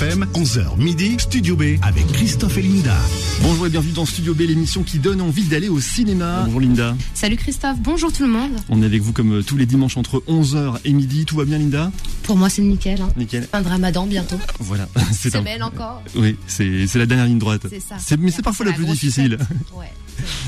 FM, 11h midi, Studio B avec Christophe et Linda. Bonjour et bienvenue dans Studio B, l'émission qui donne envie d'aller au cinéma. Bonjour Linda. Salut Christophe, bonjour tout le monde. On est avec vous comme euh, tous les dimanches entre 11h et midi. Tout va bien Linda? Pour moi c'est nickel. Hein. Nickel. Fin de ramadan bientôt. Voilà. C'est Semaine encore. Oui, c'est c'est la dernière ligne droite. C'est ça. Mais c'est parfois la la plus difficile. Ouais.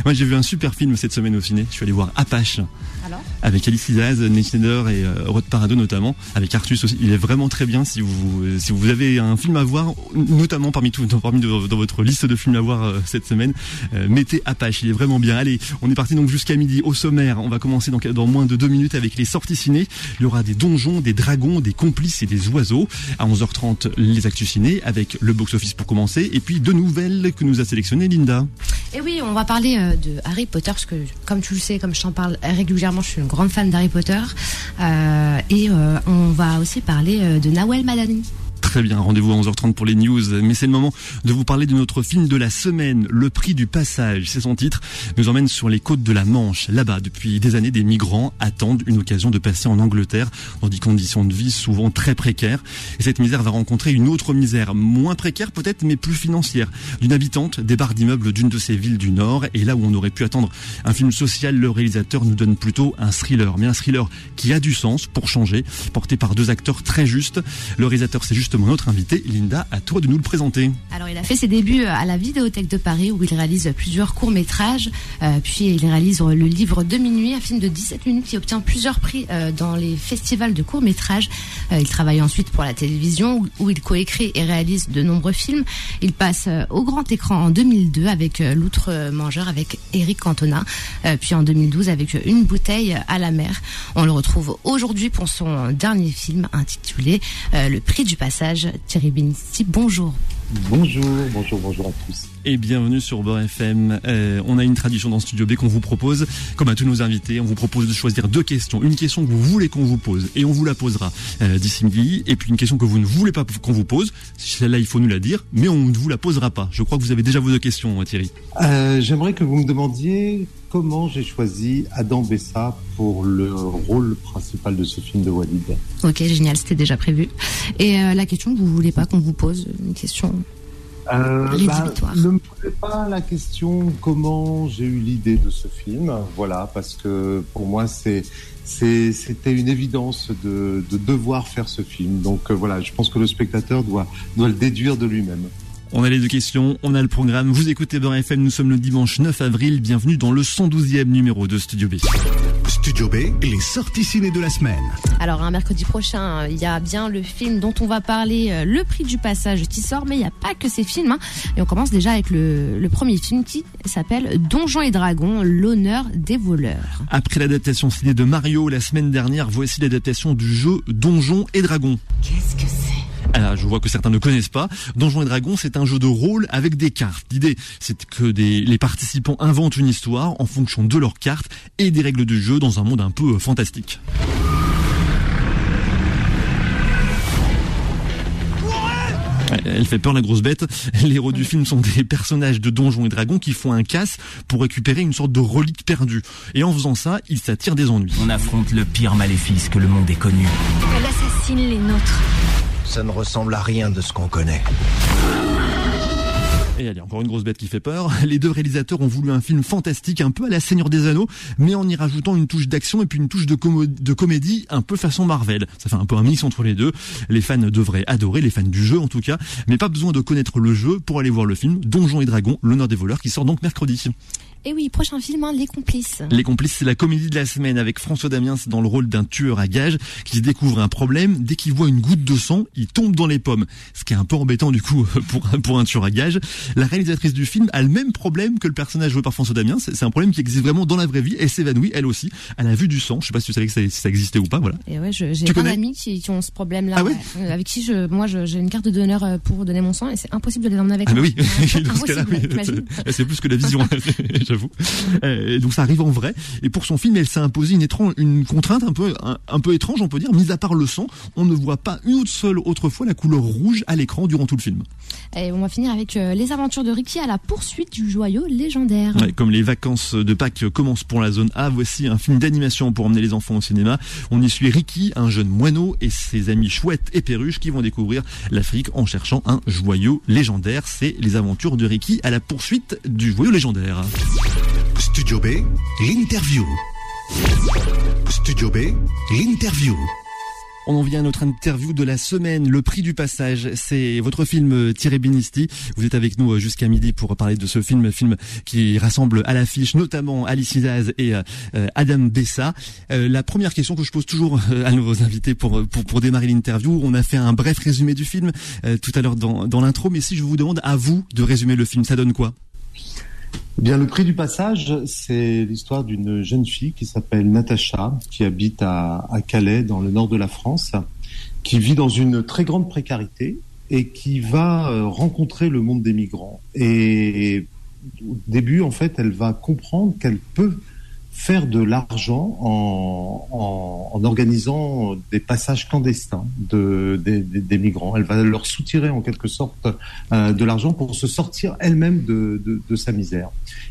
Moi j'ai vu un super film cette semaine au ciné. Je suis allé voir Apache Alors? Avec Alice Isaz, Nate Schneider et euh, Rod Parado notamment, avec Artus aussi. Il est vraiment très bien si vous euh, si vous avez un film à voir, notamment parmi tout parmi dans votre liste de films à voir euh, cette semaine, euh, mettez Apache. Il est vraiment bien. Allez, on est parti donc jusqu'à midi au sommaire. On va commencer dans, dans moins de deux minutes avec les sorties ciné. Il y aura des donjons, des dragons, des complices et des oiseaux. À 11h30 les actus ciné avec le box office pour commencer et puis deux nouvelles que nous a sélectionnées Linda. Et oui, on va parler euh, de Harry Potter parce que, comme tu le sais, comme je t'en parle régulièrement, je suis une grande fan d'Harry Potter. Euh, et on va aussi parler de Nawel Madani. Très bien, rendez-vous à 11h30 pour les news. Mais c'est le moment de vous parler de notre film de la semaine, Le Prix du Passage. C'est son titre. Nous emmène sur les côtes de la Manche. Là-bas, depuis des années, des migrants attendent une occasion de passer en Angleterre dans des conditions de vie souvent très précaires. Et cette misère va rencontrer une autre misère, moins précaire peut-être, mais plus financière. D'une habitante des barres d'immeubles d'une de ces villes du Nord. Et là où on aurait pu attendre un film social, le réalisateur nous donne plutôt un thriller. Mais un thriller qui a du sens pour changer, porté par deux acteurs très justes. Le réalisateur, c'est notre invité. Linda, à toi de nous le présenter. Alors, il a fait ses débuts à la Vidéothèque de Paris où il réalise plusieurs courts-métrages. Euh, puis, il réalise le livre De minuit, un film de 17 minutes qui obtient plusieurs prix euh, dans les festivals de courts-métrages. Euh, il travaille ensuite pour la télévision où, il coécrit et réalise de nombreux films. Il passe euh, au grand écran en 2002 avec euh, L'Outre-Mangeur avec Eric Cantona. Euh, puis en 2012 avec Une bouteille à la mer. On le retrouve aujourd'hui pour son dernier film intitulé euh, Le prix du passage. Thierry Benisti, bonjour. Bonjour, bonjour, bonjour à tous. Et bienvenue sur Beurre FM. Euh, on a une tradition dans Studio B qu'on vous propose, comme à tous nos invités, on vous propose de choisir deux questions. Une question que vous voulez qu'on vous pose, et on vous la posera euh, d'ici midi. Et puis une question que vous ne voulez pas qu'on vous pose, celle-là il faut nous la dire, mais on ne vous la posera pas. Je crois que vous avez déjà vos deux questions, Thierry. Euh, J'aimerais que vous me demandiez comment j'ai choisi Adam Bessa pour le rôle principal de ce film de Walid. Ok, génial, c'était déjà prévu. Et euh, la question que vous voulez pas qu'on vous pose, une question. Euh, Rédhibitoire. ne me posez pas la question comment j'ai eu l'idée de ce film, voilà, parce que pour moi c'est c'est- c'était une évidence de, de devoir faire ce film. Donc euh, voilà, je pense que le spectateur doit doit le déduire de lui-même. On a les deux questions, on a le programme. Vous écoutez Beurre FM, nous sommes le dimanche 9 avril. Bienvenue dans le 112e numéro de Studio B. Studio B, les sorties ciné de la semaine. Alors, un mercredi prochain, il y a bien le film dont on va parler, euh, Le prix du passage, qui sort, mais il n'y a pas que ces films. hein. Et on commence déjà avec le, le premier film qui s'appelle Donjons et Dragons, l'honneur des voleurs. Après l'adaptation ciné de Mario la semaine dernière, voici l'adaptation du jeu Donjons et Dragons. Qu'est-ce que c'est? Alors, je vois que certains ne connaissent pas. Donjons et Dragons, c'est un jeu de rôle avec des cartes. L'idée, c'est que des, les participants inventent une histoire en fonction de leurs cartes et des règles du jeu dans un monde un peu euh, fantastique. Elle fait peur la grosse bête. Les héros du film sont des personnages de Donjons et Dragons qui font un casse pour récupérer une sorte de relique perdue. Et en faisant ça, ils s'attirent des ennuis. On affronte le pire maléfice que le monde ait connu. Elle assassine les nôtres. Ça ne ressemble à rien de ce qu'on connaît. Et allez, encore une grosse bête qui fait peur. Les deux réalisateurs ont voulu un film fantastique, un peu à la Seigneur des Anneaux, mais en y rajoutant une touche d'action et puis une touche de, comédie un peu façon Marvel. Ça fait un peu un mix entre les deux. Les fans devraient adorer, les fans du jeu en tout cas, mais pas besoin de connaître le jeu pour aller voir le film Donjons et Dragons, l'honneur des voleurs, qui sort donc mercredi. Et oui, prochain film, hein, Les Complices. Les complices, c'est la comédie de la semaine avec François Damiens dans le rôle d'un tueur à gages qui découvre un problème. Dès qu'il voit une goutte de sang, il tombe dans les pommes. Ce qui est un peu embêtant du coup pour, un- pour un tueur à gages. La réalisatrice du film a le même problème que le personnage joué par François Damiens. C'est c'est un problème qui existe vraiment dans la vraie vie. Elle s'évanouit, elle aussi. Elle a vu du sang. Je sais pas si tu savais que ça, si ça existait ou pas. Voilà. Et ouais, j'ai plein d'amis qui, qui ont ce problème-là. Ah ouais Euh, Avec qui je, moi, je- j'ai une carte d'honneur euh, pour donner mon sang et c'est impossible de les emmener avec Ah moi. bah oui, Ouais, dans ce cas-là, impossible, oui. c'est plus que la vision. J'avoue. Euh, donc ça arrive en vrai. Et pour son film, elle s'est imposée une, étrange, une contrainte un peu, un, peu étrange, on peut dire. Mis à part le sang, on ne voit pas une seule autre fois la couleur rouge à l'écran durant tout le film. Et on va finir avec euh, les aventures de Ricky à la poursuite du joyau légendaire. comme les vacances de Pâques commencent pour la zone A, voici un film d'animation pour emmener les enfants au cinéma. On y suit Ricky, un jeune moineau, et ses amis chouettes et perruches qui vont découvrir l'Afrique en cherchant un joyau légendaire. C'est les aventures de Ricky à la poursuite du joyau légendaire. Studio B, l'interview. Studio B, l'interview. On en vient à notre interview de la semaine, le prix du passage. C'est votre film euh, Thierry Binisti. Vous êtes avec nous euh, jusqu'à midi pour parler de ce film, film qui rassemble à l'affiche notamment Alice Izaz et euh, Adam Dessa. la première question que je pose toujours à nos invités pour, démarrer l'interview, on a fait un bref résumé du film tout à l'heure dans l'intro, mais si je vous demande à vous de résumer le film, ça donne quoi? Bien, le prix du passage, c'est l'histoire d'une jeune fille qui s'appelle Natacha, qui habite à, Calais, dans le nord de la France, qui vit dans une très grande précarité et qui va euh, rencontrer le monde des migrants. Et au début, en fait, elle va comprendre qu'elle peut faire de l'argent en, en, organisant des passages clandestins de, des, migrants. Elle va leur soutirer en quelque sorte euh, de l'argent pour se sortir elle-même de, de, sa misère.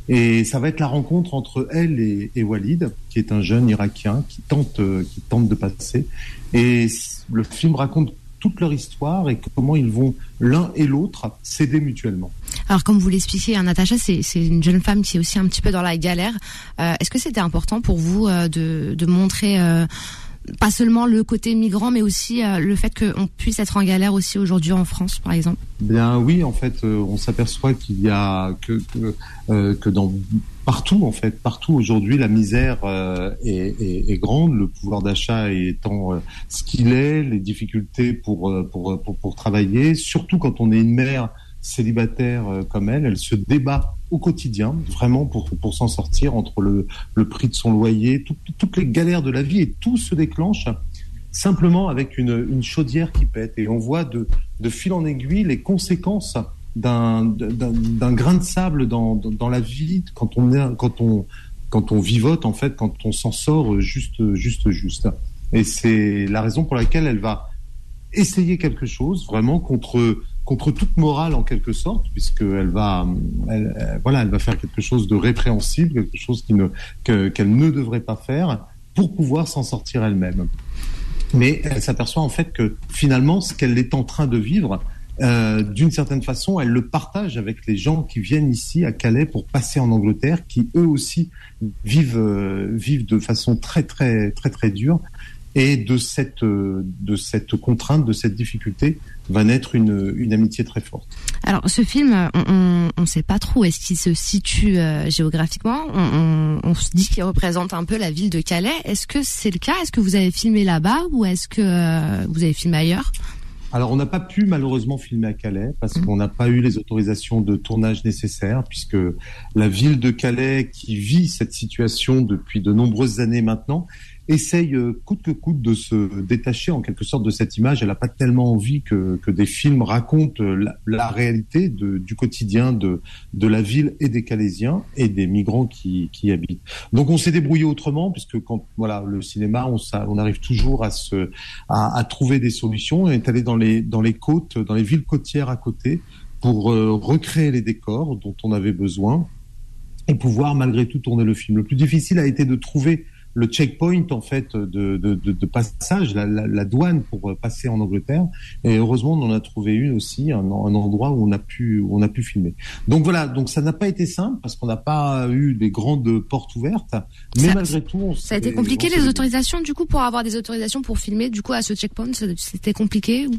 Et ça va être la rencontre entre elle et, Walid, qui est un jeune Irakien qui tente, qui tente de passer. Et le film raconte toute leur histoire et comment ils vont l'un et l'autre s'aider mutuellement. Alors comme vous l'expliquez, hein, Natacha, c'est une jeune femme qui est aussi un petit peu dans la galère. Euh, est-ce que c'était important pour vous euh, de, de, montrer euh, pas seulement le côté migrant, mais aussi le fait qu'on puisse être en galère aussi aujourd'hui en France, par exemple? Bien oui, en fait, on s'aperçoit qu'il y a que, que, que dans partout en fait, partout. Aujourd'hui, la misère euh, est, grande, le pouvoir d'achat étant euh, ce qu'il est, les difficultés pour, euh, pour, pour, travailler, surtout quand on est une mère célibataire comme elle, elle se débat au quotidien, vraiment pour, pour s'en sortir entre le, le prix de son loyer, toutes les galères de la vie et tout se déclenche simplement avec une, une chaudière qui pète. Et on voit de, de fil en aiguille les conséquences d'un grain de sable dans, dans, la vie quand on quand on quand on vivote en fait quand on s'en sort juste juste juste. Et c'est la raison pour laquelle elle va essayer quelque chose vraiment contre contre toute morale en quelque sorte puisqu'elle va elle, voilà elle va faire quelque chose de répréhensible quelque chose qui ne qu'elle ne devrait pas faire pour pouvoir s'en sortir elle-même. Mais elle s'aperçoit en fait que finalement ce qu'elle est en train de vivre euh, d'une certaine façon, elle le partage avec les gens qui viennent ici à Calais pour passer en Angleterre, qui eux aussi vivent euh, vivent de façon très très très très dure. Et de cette euh, de cette contrainte, de cette difficulté, va naître une, une amitié très forte. Alors, ce film, on ne sait pas trop est-ce qu'il se situe géographiquement. On, se dit qu'il représente un peu la ville de Calais. Est-ce que c'est le cas? Est-ce que vous avez filmé là-bas ou est-ce que vous avez filmé ailleurs? Alors, on n'a pas pu malheureusement filmer à Calais parce mmh. qu'on n'a pas eu les autorisations de tournage nécessaires, puisque la ville de Calais, qui vit cette situation depuis de nombreuses années maintenant, essaye euh, coûte que coûte de se détacher en quelque sorte de cette image. Elle n'a pas tellement envie que, que, des films racontent la, réalité de, du quotidien de, de la ville et des Calaisiens et des migrants qui, qui y habitent. Donc on s'est débrouillé autrement puisque quand voilà le cinéma, on, on arrive toujours à se à trouver des solutions. On est allé dans les dans les côtes, dans les villes côtières à côté pour euh, recréer les décors dont on avait besoin et pouvoir malgré tout tourner le film. Le plus difficile a été de trouver le checkpoint en fait de, de, de, passage, la, la, douane pour passer en Angleterre. Et heureusement, on en a trouvé une aussi, un, un endroit où on a pu où on a pu filmer. Donc voilà, donc ça n'a pas été simple parce qu'on n'a pas eu des grandes portes ouvertes, mais malgré tout, ça a été compliqué les autorisations du coup pour avoir des autorisations pour filmer du coup à ce checkpoint, c'était compliqué ou?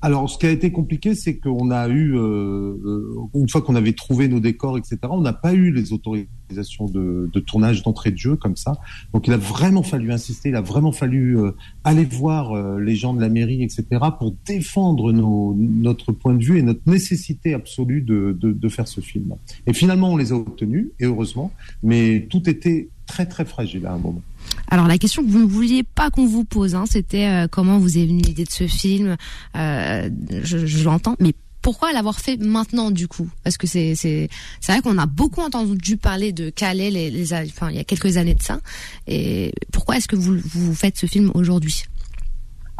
Alors, ce qui a été compliqué, c'est qu'on a eu, euh, euh, une fois qu'on avait trouvé nos décors, etc., on n'a pas eu les autorisations de, de tournage d'entrée de jeu comme ça. Donc, il a vraiment fallu insister, il a vraiment fallu euh, aller voir euh, les gens de la mairie, etc., pour défendre nos, notre point de vue et notre nécessité absolue de, de, de faire ce film. Et finalement, on les a obtenus, et heureusement, mais tout était très très fragile à un moment. Alors la question que vous ne vouliez pas qu'on vous pose, hein, c'était euh, comment vous est venue l'idée de ce film. Euh, je, je l'entends, mais pourquoi l'avoir fait maintenant du coup? Parce que c'est c'est c'est vrai qu'on a beaucoup entendu parler de Calais les, les enfin il y a quelques années de ça. Et pourquoi est-ce que vous vous faites ce film aujourd'hui?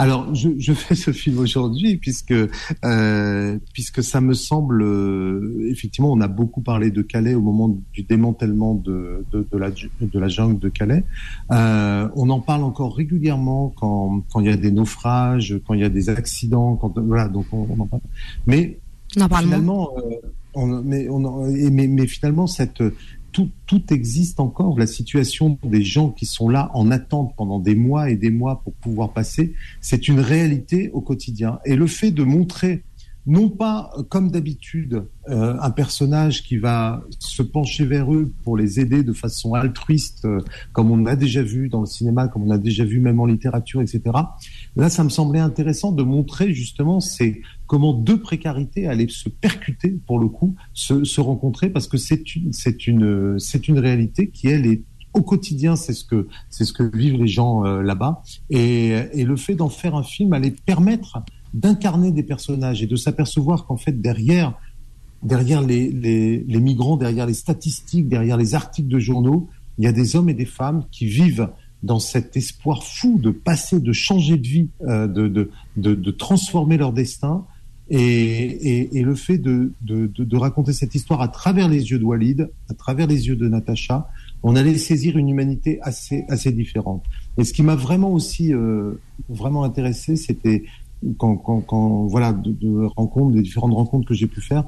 Alors, je, je, fais ce film aujourd'hui puisque euh, puisque ça me semble euh, effectivement, on a beaucoup parlé de Calais au moment du démantèlement de de, de la de la jungle de Calais. Euh, on en parle encore régulièrement quand quand il y a des naufrages, quand il y a des accidents, quand voilà, donc on, on en parle. Mais finalement, euh, on, mais, on, mais, mais finalement cette tout, existe encore. La situation des gens qui sont là en attente pendant des mois et des mois pour pouvoir passer, c'est une réalité au quotidien. Et le fait de montrer non pas comme d'habitude euh, un personnage qui va se pencher vers eux pour les aider de façon altruiste, euh, comme on a déjà vu dans le cinéma, comme on a déjà vu même en littérature, etc. Là, ça me semblait intéressant de montrer justement c'est comment deux précarités allaient se percuter pour le coup, se, rencontrer, parce que c'est une, une, une réalité qui elle est au quotidien, c'est ce que ce que vivent les gens euh, là-bas, et le fait d'en faire un film allait permettre d'incarner des personnages et de s'apercevoir qu'en fait derrière derrière les, les, migrants, derrière les statistiques, derrière les articles de journaux, il y a des hommes et des femmes qui vivent dans cet espoir fou de passer, de changer de vie, euh, de, de, de, transformer leur destin. Et, et, le fait de, de, de, raconter cette histoire à travers les yeux de Walid, à travers les yeux de Natacha, on allait saisir une humanité assez, assez différente. Et ce qui m'a vraiment aussi euh, vraiment intéressé, c'était quand, voilà, de, des différentes rencontres que j'ai pu faire,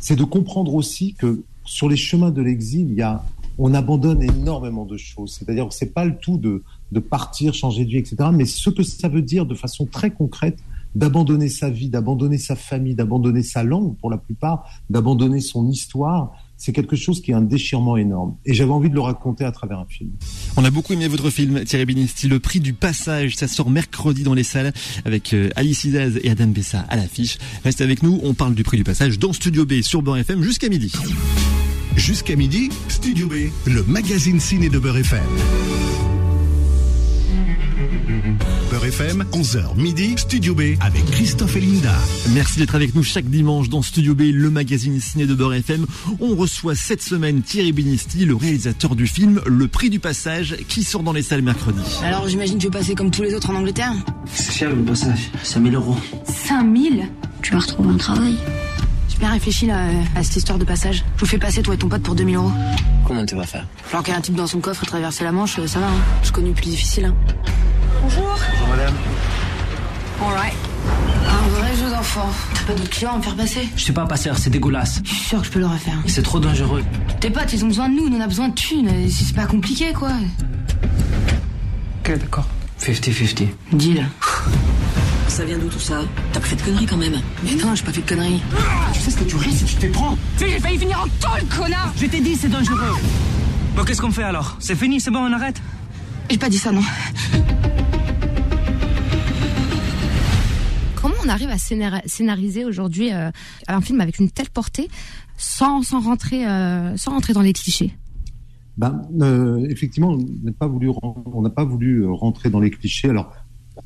c'est de comprendre aussi que sur les chemins de l'exil, il y a, on abandonne énormément de choses. C'est-à-dire que c'est pas le tout de, de partir, changer de vie, etc. Mais ce que ça veut dire de façon très concrète, d'abandonner sa vie, d'abandonner sa famille, d'abandonner sa langue pour la plupart, d'abandonner son histoire, c'est quelque chose qui est un déchirement énorme. Et j'avais envie de le raconter à travers un film. On a beaucoup aimé votre film, Thierry Binisti, Le Prix du Passage. Ça sort mercredi dans les salles avec euh, Alice Izaz et Adam Bessa à l'affiche. Restez avec nous, on parle du Prix du Passage dans Studio B sur Beurre FM jusqu'à midi. Jusqu'à midi, Studio B, le magazine ciné de Beurre FM. Beurre FM, 11h midi, Studio B avec Christophe et Linda. Merci d'être avec nous chaque dimanche dans Studio B, le magazine ciné de Beurre FM. On reçoit cette semaine Thierry Binisti, le réalisateur du film Le Prix du Passage, qui sort dans les salles mercredi. Alors j'imagine que tu veux passer comme tous les autres en Angleterre C'est cher le passage, 5000 euros. 5000 Tu vas retrouver un travail. J'ai bien réfléchi là, à cette histoire de passage. Je vous fais passer toi et ton pote pour 2000 euros. Combien tu vas faire? Alors qu'il y a un type dans son coffre et traverser la Manche, ça va, hein. Je connais plus difficile. Hein. Bonjour. Bonjour madame. Alright. Un vrai jeu d'enfant. T'as pas d'autres clients à me faire passer? Je suis pas un passeur, c'est dégueulasse. Je suis sûr que je peux le refaire. C'est trop dangereux. Tes potes, ils ont besoin de nous, nous on a besoin de thunes. C'est pas compliqué quoi. Ok, d'accord. 50-50. Deal. Ça vient d'où tout ça? T'as pas fait de conneries quand même Mais non, j'ai pas fait de conneries. Tu sais ce que tu risques si tu te fais prendre Tu sais, j'ai failli finir en tôle, connard Je t'ai dit, c'est dangereux. Bon, qu'est-ce qu'on fait alors? C'est fini, c'est bon, on arrête? J'ai pas dit ça, non. On arrive à scénariser aujourd'hui euh, un film avec une telle portée sans, sans, rentrer, euh, sans rentrer dans les clichés? Ben, euh, effectivement, on n'a pas voulu, pas voulu rentrer dans les clichés. Alors,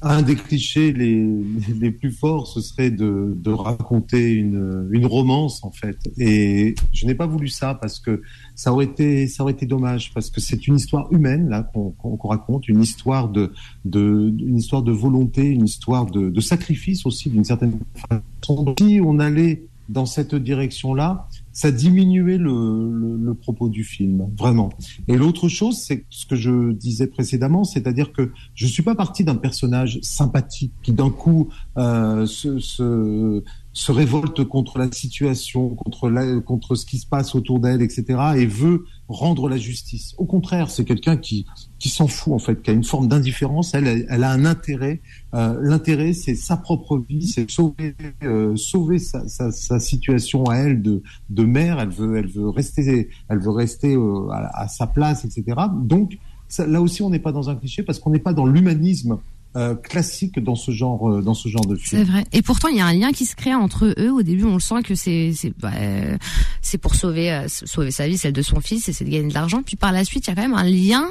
un des clichés les, plus forts, ce serait de, raconter une, romance en fait. Et je n'ai pas voulu ça parce que ça aurait été, ça aurait été dommage parce que c'est une histoire humaine là qu'on raconte, une histoire de, de, une histoire de volonté, une histoire de, de sacrifice aussi d'une certaine façon. Si on allait dans cette direction-là, ça diminuait le, le, le, propos du film, vraiment. Et l'autre chose, c'est ce que je disais précédemment, c'est-à-dire que je suis pas parti d'un personnage sympathique qui d'un coup euh, se, se, se, révolte contre la situation, contre, contre ce qui se passe autour d'elle, etc., et veut rendre la justice. Au contraire, c'est quelqu'un qui, qui s'en fout en fait, qui a une forme d'indifférence. Elle, elle a un intérêt. Euh, L'intérêt, c'est sa propre vie, c'est sauver, euh, sauver sa, sa, situation à elle de, de mère. Elle veut, elle veut rester, elle veut rester euh, à, sa place, etc. Donc là aussi, on n'est pas dans un cliché parce qu'on n'est pas dans l'humanisme euh, classique dans ce genre euh, dans ce genre de film. C'est vrai. Et pourtant, il y a un lien qui se crée entre eux. Au début, on le sent que c'est c'est bah, c'est pour sauver euh, sauver sa vie, celle de son fils, et c'est de gagner de l'argent. Puis par la suite, il y a quand même un lien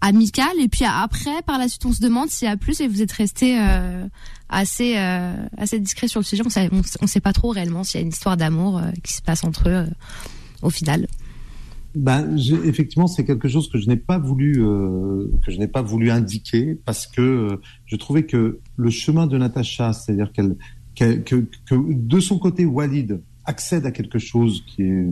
amical et puis après par la suite on se demande s'il y a plus et vous êtes resté assez assez discret sur le sujet on sait, on, sait pas trop réellement s'il y a une histoire d'amour qui se passe entre eux au final ben, effectivement, c'est quelque chose que je n'ai pas voulu euh, que je n'ai pas voulu indiquer parce que euh, je trouvais que le chemin de Natacha, c'est-à-dire qu'elle que, que, de son côté Walid accède à quelque chose qui est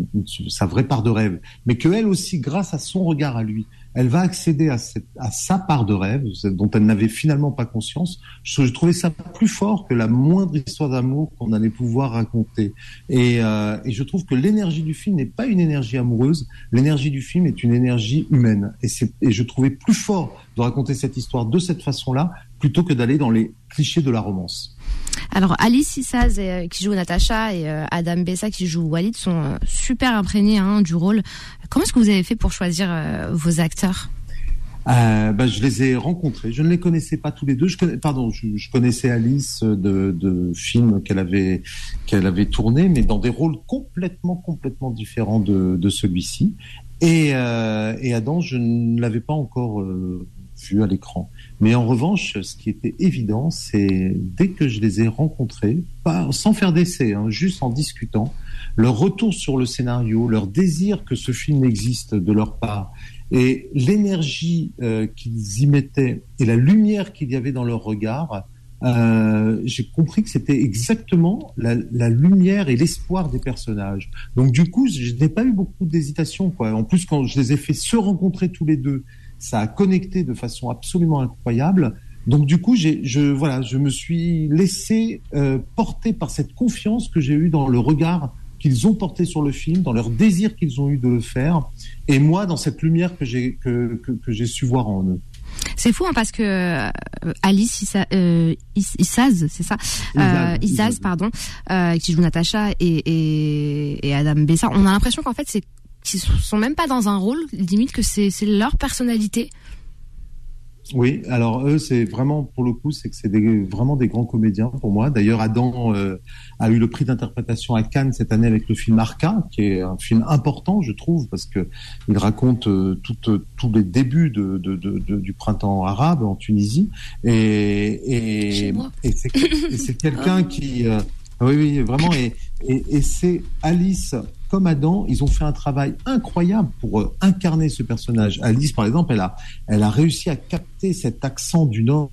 sa vraie part de rêve, mais que elle aussi, grâce à son regard à lui, elle va accéder à, sa part de rêve dont elle n'avait finalement pas conscience. Je, trouvais ça plus fort que la moindre histoire d'amour qu'on allait pouvoir raconter. Et, euh, je trouve que l'énergie du film n'est pas une énergie amoureuse. L'énergie du film est une énergie humaine. Et je trouvais plus fort de raconter cette histoire de cette façon-là plutôt que d'aller dans les clichés de la romance. Alors Alice Issaz euh, qui joue Natacha et euh, Adam Bessa qui joue Walid sont euh, super imprégnés hein, du rôle. Comment est-ce que vous avez fait pour choisir vos acteurs? Euh, ben, je les ai rencontrés. Je ne les connaissais pas tous les deux. Je pardon, je, connaissais Alice de, films qu'elle avait qu'elle avait tourné, mais dans des rôles complètement complètement différents de, celui-ci. Et, Adam, je ne l'avais pas encore vu à l'écran. Mais en revanche, ce qui était évident, c'est dès que je les ai rencontrés, pas, sans faire d'essai, hein, juste en discutant, leur retour sur le scénario, leur désir que ce film existe de leur part, et l'énergie euh, qu'ils y mettaient et la lumière qu'il y avait dans leur regard, euh, j'ai compris que c'était exactement la, lumière et l'espoir des personnages. Donc du coup, je n'ai pas eu beaucoup d'hésitation. En plus, quand je les ai fait se rencontrer tous les deux, ça a connecté de façon absolument incroyable. Donc du coup, je voilà, je me suis laissé euh, porter par cette confiance que j'ai eue dans le regard qu'ils ont porté sur le film, dans leur désir qu'ils ont eu de le faire, et moi dans cette lumière que j'ai que, que, que j'ai su voir en eux. C'est fou hein, parce que euh, Alice Issa, euh, Issaz, c'est ça, euh, Issaz, pardon, qui joue Natacha et, et, et Adam Bessa, on a l'impression qu'en fait c'est qu'ils sont même pas dans un rôle, limite que c'est leur personnalité. Oui, alors eux, c'est vraiment, pour le coup, c'est que c'est vraiment des grands comédiens pour moi. D'ailleurs, Adam euh, a eu le prix d'interprétation à Cannes cette année avec le film Arca, qui est un film important, je trouve, parce que il raconte euh, tous les débuts de, de, de, du printemps arabe en Tunisie. Et, et, et c'est quelqu'un qui... Euh, oui, oui, vraiment. Et, et, et c'est Alice comme Adam, ils ont fait un travail incroyable pour euh, incarner ce personnage. Alice, par exemple, elle a, elle a réussi à capter cet accent du Nord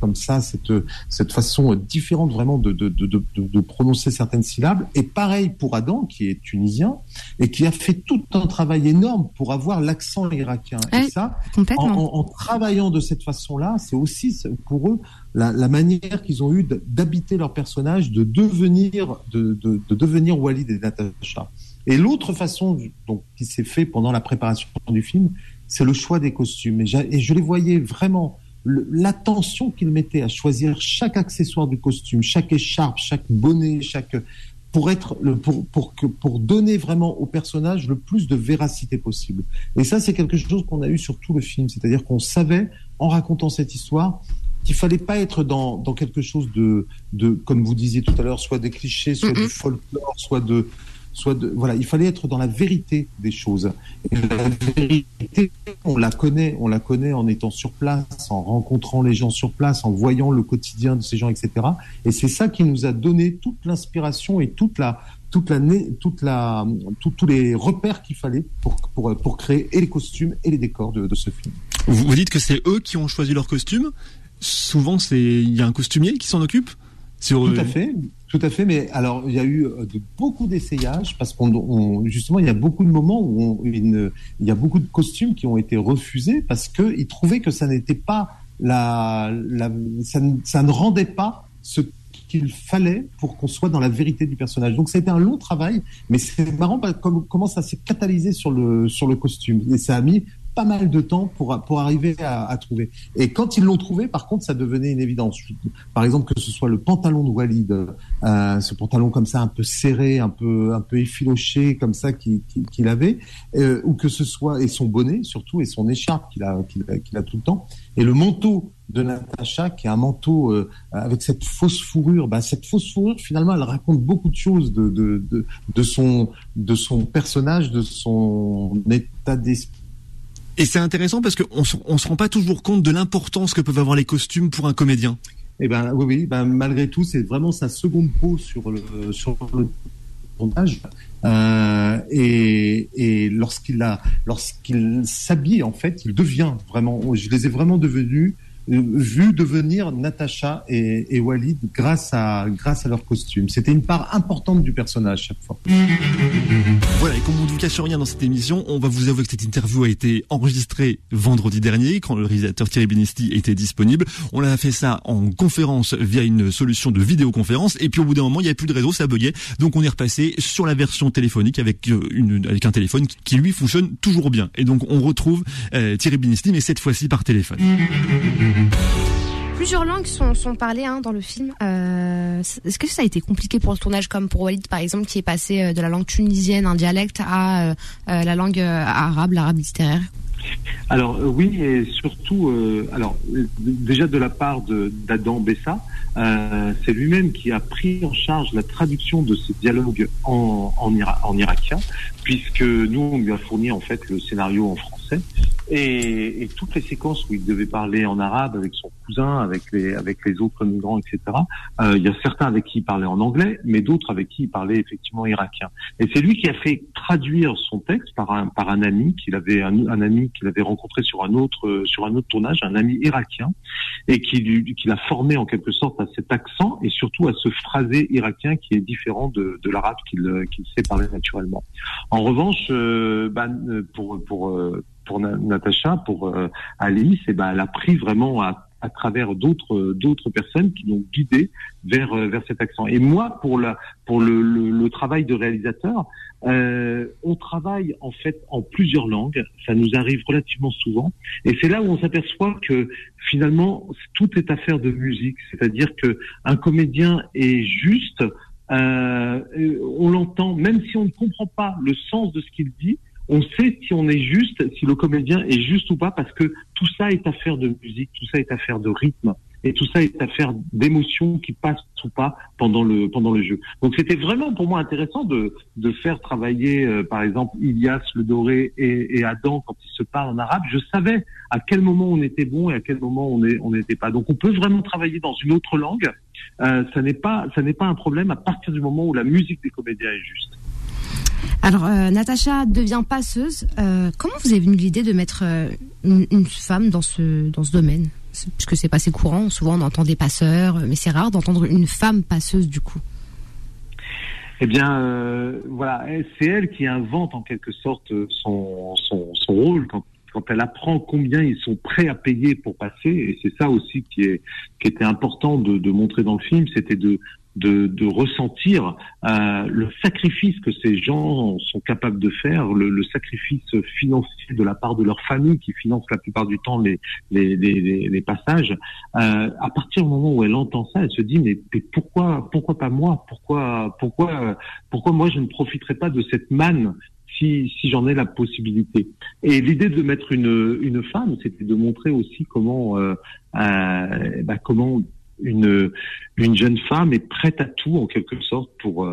comme ça, cette, cette façon différente vraiment de, de, de, de, de prononcer certaines syllabes. Et pareil pour Adam, qui est tunisien et qui a fait tout un travail énorme pour avoir l'accent irakien. et ça, en, en, travaillant de cette façon-là, c'est aussi pour eux la, la manière qu'ils ont eu d'habiter leur personnage, de devenir, de, de, de devenir Walid et Natacha. Et l'autre façon donc, qui s'est fait pendant la préparation du film, c'est le choix des costumes. Et, et je les voyais vraiment, l'attention qu'ils mettaient à choisir chaque accessoire du costume, chaque écharpe, chaque bonnet, chaque pour être le, pour pour que pour donner vraiment au personnage le plus de véracité possible. Et ça, c'est quelque chose qu'on a eu sur tout le film, c'est-à-dire qu'on savait en racontant cette histoire qu'il fallait pas être dans, dans quelque chose de, de, comme vous disiez tout à l'heure, soit des clichés, soit mm -hmm. du folklore, soit de, soit de, voilà, il fallait être dans la vérité des choses. Et la vérité, on la connaît, on la connaît en étant sur place, en rencontrant les gens sur place, en voyant le quotidien de ces gens, etc. Et c'est ça qui nous a donné toute l'inspiration et toute la, toute la, toute la, tout, tous les repères qu'il fallait pour, pour, pour créer et les costumes et les décors de, de ce film. Vous, vous dites que c'est eux qui ont choisi leurs costumes. Souvent, c'est il y a un costumier qui s'en occupe. Sur... Tout à fait. Tout à fait, mais alors il y a eu de, beaucoup d'essayages parce qu'on justement il y a beaucoup de moments où on, une, il y a beaucoup de costumes qui ont été refusés parce que ils trouvaient que ça n'était pas la, la ça, ça, ne rendait pas ce qu'il fallait pour qu'on soit dans la vérité du personnage. Donc ça a été un long travail, mais c'est marrant comme, comment ça s'est catalysé sur le sur le costume et ça a mis pas mal de temps pour, pour arriver à, à trouver. Et quand ils l'ont trouvé, par contre, ça devenait une évidence. Par exemple, que ce soit le pantalon de Walid, euh, ce pantalon comme ça, un peu serré, un peu, un peu effiloché, comme ça, qu'il qu avait, euh, ou que ce soit, et son bonnet surtout, et son écharpe qu'il a, qu'il a, qu a, tout le temps, et le manteau de Natacha, qui est un manteau euh, avec cette fausse fourrure. Bah, cette fausse fourrure, finalement, elle raconte beaucoup de choses de, de, de, de son, de son personnage, de son état d'esprit Et c'est intéressant parce qu'on on se rend pas toujours compte de l'importance que peuvent avoir les costumes pour un comédien. Eh ben oui, oui ben, malgré tout, c'est vraiment sa seconde peau sur le sur tournage. Euh, et, lorsqu'il lorsqu'il s'habille, en fait, il devient vraiment. Je les ai vraiment devenus vu devenir Natacha et, et, Walid grâce à, grâce à leur costume. C'était une part importante du personnage chaque fois. Voilà, et comme on ne vous cache rien dans cette émission, on va vous avouer que cette interview a été enregistrée vendredi dernier, quand le réalisateur Thierry Benisti était disponible. On a fait ça en conférence via une solution de vidéoconférence, et puis au bout d'un moment, il n'y a plus de réseau, ça buguait. Donc on est repassé sur la version téléphonique avec, euh, une, avec un téléphone qui lui fonctionne toujours bien. Et donc on retrouve euh, Thierry Benisti, mais cette fois-ci par téléphone. Plusieurs langues sont, parlées hein, dans le film. Euh, Est-ce que ça a été compliqué pour le tournage, comme pour Walid par exemple, qui est passé euh, de la langue tunisienne, un dialecte, à euh, la langue arabe, l'arabe littéraire? Alors oui, et surtout, alors déjà de la part d'Adam Bessa, c'est lui-même qui a pris en charge la traduction de ce dialogue en, en irakien, puisque nous on lui a fourni en fait le scénario en français. Et, et, toutes les séquences où il devait parler en arabe avec son cousin, avec les, avec les autres migrants, etc., euh, il y a certains avec qui il parlait en anglais, mais d'autres avec qui il parlait effectivement irakien. Et c'est lui qui a fait traduire son texte par un, par un ami qu'il avait, un, ami qu'il avait rencontré sur un autre, sur un autre tournage, un ami irakien, et qui, lui, qui l'a formé en quelque sorte à cet accent et surtout à ce phrasé irakien qui est différent de, de l'arabe qu'il qu'il sait parler naturellement. En revanche, euh, bah, pour, pour, euh, pour Natacha, pour euh, Alice, et ben elle a pris vraiment à, à travers d'autres d'autres personnes qui l'ont guidé vers euh, vers cet accent. Et moi, pour la pour le, le, le travail de réalisateur, euh, on travaille en fait en plusieurs langues. Ça nous arrive relativement souvent, et c'est là où on s'aperçoit que finalement tout est affaire de musique. C'est-à-dire que un comédien est juste. Euh, on l'entend, même si on ne comprend pas le sens de ce qu'il dit, on sait si on est juste, si le comédien est juste ou pas, parce que tout ça est affaire de musique, tout ça est affaire de rythme, et tout ça est affaire d'émotions qui passent ou pas pendant le pendant le jeu. Donc c'était vraiment pour moi intéressant de de faire travailler euh, par exemple Ilias le Doré et, et, Adam quand ils se parlent en arabe. Je savais à quel moment on était bon et à quel moment on on n'était pas. Donc on peut vraiment travailler dans une autre langue. Euh, ça n'est pas ça n'est pas un problème à partir du moment où la musique des comédiens est juste. Alors, euh, Natacha devient passeuse. Euh, comment vous avez venu l'idée de mettre euh, une, femme dans ce, dans ce domaine? Puisque c'est pas assez courant, souvent on entend des passeurs, mais c'est rare d'entendre une femme passeuse du coup. Eh bien, voilà, c'est elle qui invente en quelque sorte son, son, rôle quand, quand elle apprend combien ils sont prêts à payer pour passer. Et c'est ça aussi qui, est, qui était important de, de montrer dans le film, c'était de, de, de ressentir euh, le sacrifice que ces gens sont capables de faire, le, le, sacrifice financier de la part de leur famille qui finance la plupart du temps les, les, les, les passages. Euh, à partir du moment où elle entend ça, elle se dit mais, pourquoi pourquoi pas moi? Pourquoi pourquoi pourquoi moi je ne profiterai pas de cette manne si, si j'en ai la possibilité? Et l'idée de mettre une, une femme, c'était de montrer aussi comment, euh, euh, bah, comment une, une jeune femme est prête à tout en quelque sorte pour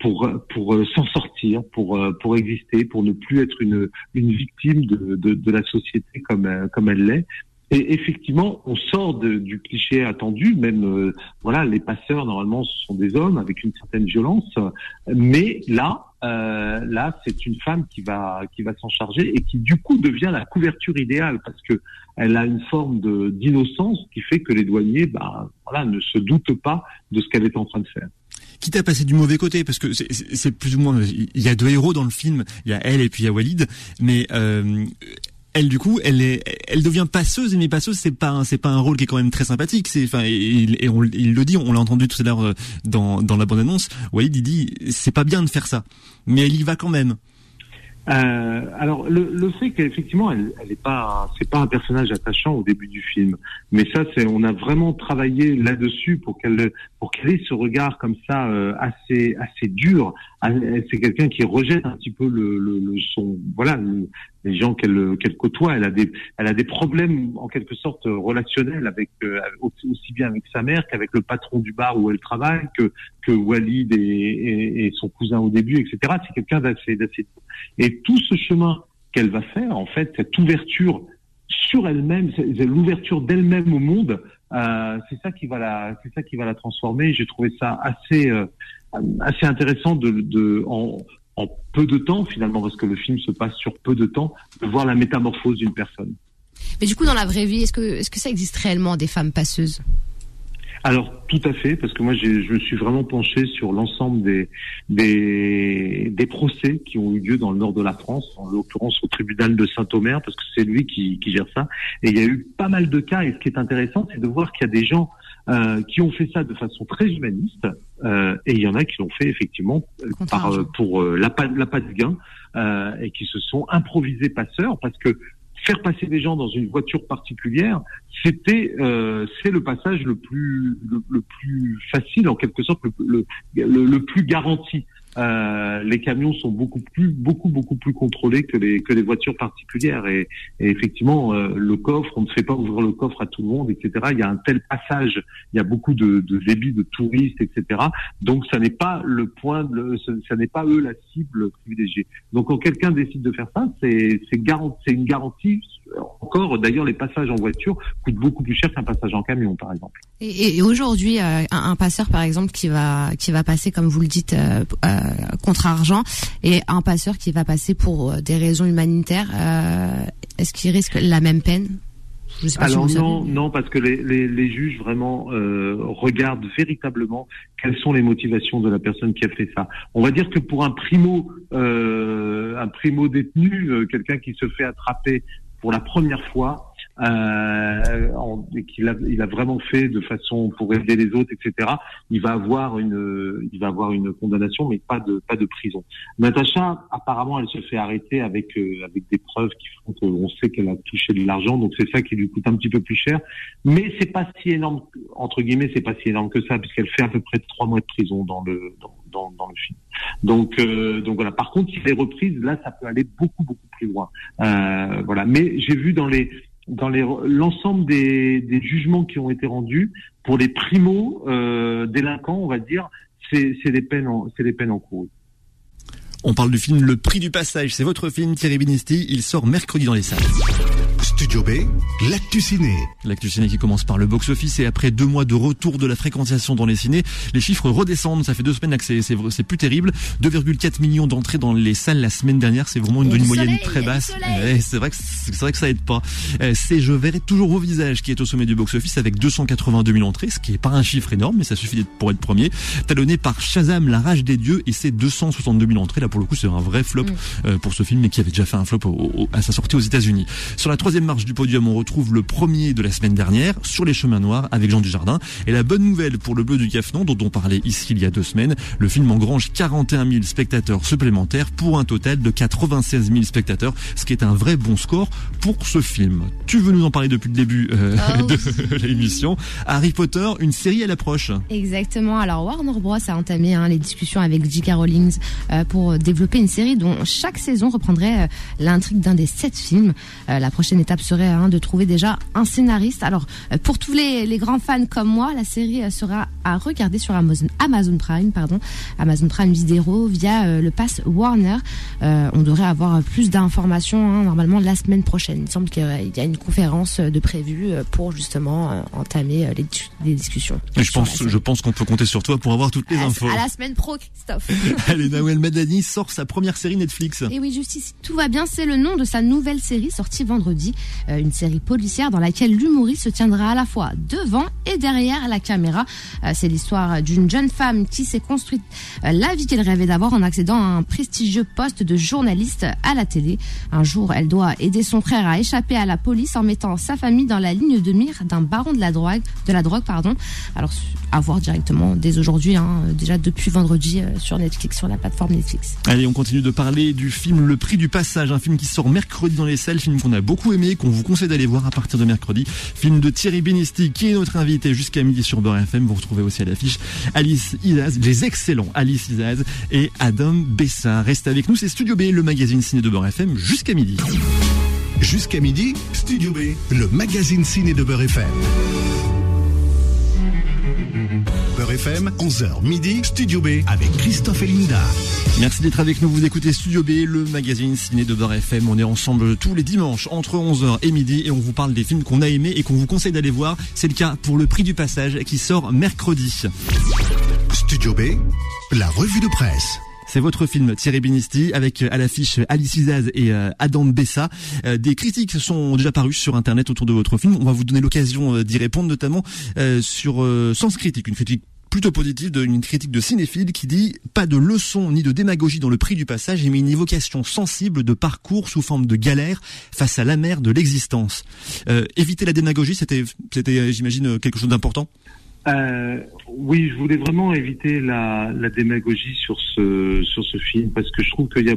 pour pour s'en sortir, pour pour exister, pour ne plus être une une victime de de, de la société comme comme elle l'est. Et effectivement, on sort du cliché attendu. Même euh, voilà, les passeurs normalement ce sont des hommes avec une certaine violence, mais là, euh, là, c'est une femme qui va qui va s'en charger et qui du coup devient la couverture idéale parce que elle a une forme de d'innocence qui fait que les douaniers, bah voilà, ne se doutent pas de ce qu'elle est en train de faire. Quitte à passer du mauvais côté, parce que c'est plus ou moins, il y a deux héros dans le film, il y a elle et puis il y a Walid, mais euh, elle du coup elle est elle devient passeuse mais passeuse c'est pas c'est pas un rôle qui est quand même très sympathique c'est enfin et, on, il le dit on l'a entendu tout à l'heure dans dans la bande annonce Walid il dit c'est pas bien de faire ça mais elle y va quand même euh, alors le, le fait qu'effectivement elle, elle est pas c'est pas un personnage attachant au début du film, mais ça c'est on a vraiment travaillé là-dessus pour qu'elle pour qu'elle ait ce regard comme ça euh, assez assez dur. C'est quelqu'un qui rejette un petit peu le, le, le son voilà le, les gens qu'elle qu'elle côtoie. Elle a des elle a des problèmes en quelque sorte relationnels avec euh, aussi bien avec sa mère qu'avec le patron du bar où elle travaille que que Walid et, et, et son cousin au début etc. C'est quelqu'un d'assez d'assez et tout ce chemin qu'elle va faire, en fait, cette ouverture sur elle-même, l'ouverture d'elle-même au monde, euh, c'est ça qui va la, c'est ça qui va la transformer. J'ai trouvé ça assez, euh, assez intéressant de, de en, en, peu de temps finalement, parce que le film se passe sur peu de temps, de voir la métamorphose d'une personne. Mais du coup, dans la vraie vie, est-ce que, est-ce que ça existe réellement des femmes passeuses? Alors tout à fait, parce que moi je me suis vraiment penché sur l'ensemble des, des, des procès qui ont eu lieu dans le nord de la France, en l'occurrence au tribunal de Saint-Omer, parce que c'est lui qui, qui, gère ça. Et il y a eu pas mal de cas. Et ce qui est intéressant, c'est de voir qu'il y a des gens euh, qui ont fait ça de façon très humaniste, euh, et il y en a qui l'ont fait effectivement par, pour euh, la, la pas de gain, euh, et qui se sont improvisés passeurs, parce que faire passer des gens dans une voiture particulière, c'était euh, c'est le passage le plus le, le, plus facile en quelque sorte le, le, le plus garanti. Euh, les camions sont beaucoup plus beaucoup beaucoup plus contrôlés que les que les voitures particulières. Et, et effectivement euh, le coffre on ne fait pas ouvrir le coffre à tout le monde etc il y a un tel passage il y a beaucoup de, de débits de touristes etc donc ça n'est pas le point de, ça n'est pas eux la cible privilégiée. Donc quand quelqu'un décide de faire ça c'est c'est une garantie encore d'ailleurs les passages en voiture coûtent beaucoup plus cher qu'un passage en camion par exemple. Et, et aujourd'hui euh, un, un, passeur par exemple qui va qui va passer comme vous le dites euh, contre argent et un passeur qui va passer pour des raisons humanitaires, euh, est-ce qu'il risque la même peine? Je sais pas Alors si non, non, parce que les, les, les juges vraiment euh, regardent véritablement quelles sont les motivations de la personne qui a fait ça. On va dire que pour un primo, euh, un primo détenu, quelqu'un qui se fait attraper pour la première fois, euh, qu'il a, il a vraiment fait de façon pour aider les autres, etc. Il va avoir une, il va avoir une condamnation, mais pas de pas de prison. Natacha, apparemment, elle se fait arrêter avec euh, avec des preuves qui font qu'on sait qu'elle a touché de l'argent, donc c'est ça qui lui coûte un petit peu plus cher. Mais c'est pas si énorme entre guillemets, c'est pas si énorme que ça, puisqu'elle fait à peu près trois mois de prison dans le dans, dans, le film. Donc euh, donc voilà. Par contre, les reprises, là, ça peut aller beaucoup beaucoup plus loin. Euh, voilà. Mais j'ai vu dans les dans l'ensemble des, des, jugements qui ont été rendus pour les primo euh, délinquants, on va dire, c'est des peines, c'est des peines encourues. On parle du film Le Prix du Passage. C'est votre film, Thierry Binisti. Il sort mercredi dans les salles. Studio B, l'actu ciné. L'actu ciné qui commence par le box-office et après deux mois de retour de la fréquentation dans les ciné, les chiffres redescendent. Ça fait deux semaines que c'est plus terrible. 2,4 millions d'entrées dans les salles la semaine dernière. C'est vraiment une, une moyenne très basse. c'est vrai que c'est vrai que ça aide pas. Euh, c'est Je verrai toujours vos visages qui est au sommet du box-office avec 282 000 entrées, ce qui est pas un chiffre énorme, mais ça suffit pour être premier. Talonné par Shazam, la rage des dieux et ses 262 000 entrées. Là pour le coup c'est un vrai flop mm. euh, pour ce film, mais qui avait déjà fait un flop à sa sortie aux États-Unis. Sur la troisième marche du podium, on retrouve le premier de la semaine dernière, Sur les chemins noirs, avec Jean Dujardin. Et la bonne nouvelle pour le Bleu du Cafenon, dont on parlait ici il y a deux semaines, le film engrange 41 000 spectateurs supplémentaires pour un total de 96 000 spectateurs, ce qui est un vrai bon score pour ce film. Tu veux nous en parler depuis le début euh, oh, de l'émission? Harry Potter, une série à l'approche. Exactement. Alors Warner Bros a entamé hein, les discussions avec J.K. Rowling euh, pour développer une série dont chaque saison reprendrait euh, l'intrigue d'un des sept films. La prochaine étape serait hein, de trouver déjà un scénariste. Alors, euh, pour tous les, les, grands fans comme moi, la série euh, sera à regarder sur Amazon, Amazon Prime, pardon, Amazon Prime Video via euh, le pass Warner. Euh, on devrait avoir plus d'informations hein, normalement la semaine prochaine. Il semble qu'il y a une conférence de prévue pour justement entamer les, les, discussions. Et je pense, je pense qu'on peut compter sur toi pour avoir toutes les à, infos. À la semaine pro, Christophe. Allez, Nawel Madani sort sa première série Netflix. Et oui, justice, tout va bien. C'est le nom de sa nouvelle série sortie vendredi. Euh, une série policière dans laquelle l'humoriste se tiendra à la fois devant et derrière la caméra. Euh, c'est l'histoire d'une jeune femme qui s'est construite euh, la vie qu'elle rêvait d'avoir en accédant à un prestigieux poste de journaliste à la télé. Un jour, elle doit aider son frère à échapper à la police en mettant sa famille dans la ligne de mire d'un baron de la drogue, de la drogue, pardon. Alors, à voir directement dès aujourd'hui, hein, déjà depuis vendredi sur Netflix, sur la plateforme Netflix. Allez, on continue de parler du film Le Prix du Passage, un film qui sort mercredi dans les salles, film qu'on a beaucoup aimé, qu'on vous conseille d'aller voir à partir de mercredi. Film de Thierry Benisti, qui est notre invité jusqu'à midi sur Beurre FM. Vous retrouvez aussi à l'affiche Alice Izaz, les excellents Alice Izaz et Adam Bessa. Restez avec nous, c'est Studio B, le magazine ciné de Beurre FM, jusqu'à midi. Jusqu'à midi, Studio B, le magazine ciné de Beurre FM. Beurre FM, 11h midi, Studio B avec Christophe et Linda. Merci d'être avec nous. Vous écoutez Studio B, le magazine ciné de Beurre FM. On est ensemble tous les dimanches entre 11h et midi et on vous parle des films qu'on a aimés et qu'on vous conseille d'aller voir. C'est le cas pour Le Prix du Passage qui sort mercredi. Studio B, la revue de presse. C'est votre film Thierry Binisti avec euh, à l'affiche Alice Izaz et euh, Adam Bessa. Euh, des critiques sont déjà parues sur internet autour de votre film. On va vous donner l'occasion d'y répondre notamment sur Sens Critique, une critique plutôt positive d'une critique de cinéphile qui dit pas de leçon ni de démagogie dans le prix du passage mais une évocation sensible de parcours sous forme de galère face à la mer de l'existence. éviter la démagogie, c'était, c'était, j'imagine, quelque chose d'important? Euh, oui, je voulais vraiment éviter la, la, démagogie sur ce sur ce film parce que je trouve qu'il y a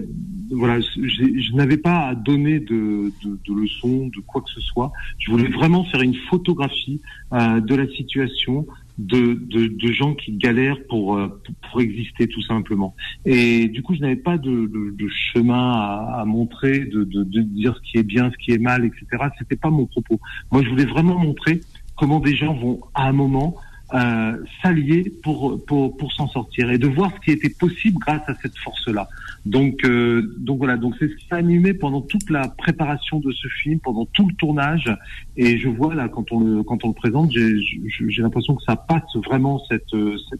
voilà, je n'avais pas à donner de, de, de, leçons, de quoi que ce soit. Je voulais vraiment faire une photographie euh, de la situation, de, de, de, gens qui galèrent pour, euh, pour exister tout simplement. Et du coup, je n'avais pas de, de chemin à, à montrer, de, de, dire ce qui est bien, ce qui est mal, etc. C'était pas mon propos. Moi, je voulais vraiment montrer comment des gens vont à un moment euh, s'allier pour pour, pour s'en sortir et de voir ce qui était possible grâce à cette force-là. Donc euh, donc voilà, donc c'est ce qui a animé pendant toute la préparation de ce film, pendant tout le tournage. Et je vois là quand on le quand on le présente, j'ai l'impression que ça passe vraiment cette cette,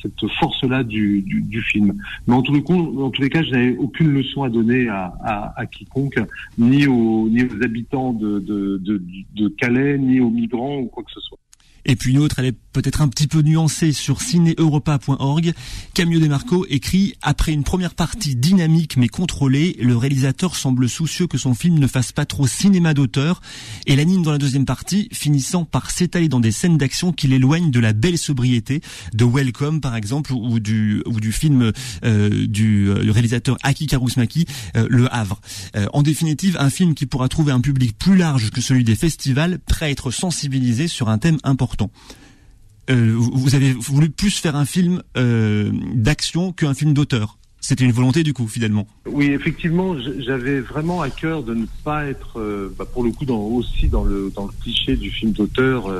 cette, force-là du, du, du, film. Mais en tous les cas, en tous les cas, je n'avais aucune leçon à donner à, à, à, quiconque, ni aux ni aux habitants de, de, de Calais, ni aux migrants ou quoi que ce soit. Et puis une autre, elle est peut-être un petit peu nuancée sur cinéeuropa.org. Camille Demarco écrit Après une première partie dynamique mais contrôlée, le réalisateur semble soucieux que son film ne fasse pas trop cinéma d'auteur et l'anime dans la deuxième partie, finissant par s'étaler dans des scènes d'action qui l'éloignent de la belle sobriété de Welcome par exemple ou du ou du film euh, du, euh, réalisateur Aki Karusmaki, euh, Le Havre. en définitive, un film qui pourra trouver un public plus large que celui des festivals, prêt à être sensibilisé sur un thème important euh, vous avez voulu plus faire un film euh, d'action qu'un film d'auteur. C'était une volonté du coup, finalement. Oui, effectivement, j'avais vraiment à cœur de ne pas être, euh, bah, pour le coup, dans, aussi dans le dans le cliché du film d'auteur,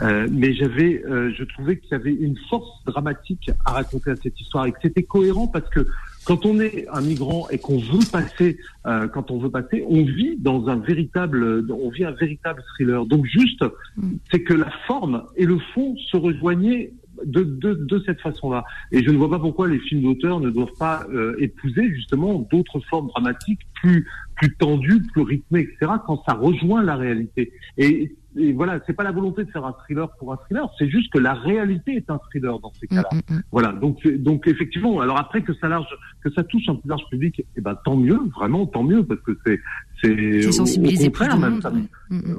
mais j'avais, je trouvais qu'il y avait une force dramatique à raconter à cette histoire et que c'était cohérent parce que quand on est un migrant et qu'on veut passer, euh, quand on veut passer, on vit dans un véritable, on vit un véritable thriller. Donc juste, mm. c'est que la forme et le fond se rejoignaient de, de, de cette façon-là. Et je ne vois pas pourquoi les films d'auteur ne doivent pas euh, épouser justement d'autres formes dramatiques plus plus tendues, plus rythmées, etc. Quand ça rejoint la réalité. Et et voilà, c'est pas la volonté de faire un thriller pour un thriller, c'est juste que la réalité est un thriller dans ces cas-là. Mm, mm, mm. Voilà, donc donc effectivement, alors après que ça large, que ça touche un plus large public, eh ben tant mieux, vraiment tant mieux, parce que c'est c'est au, contraire même. Ça,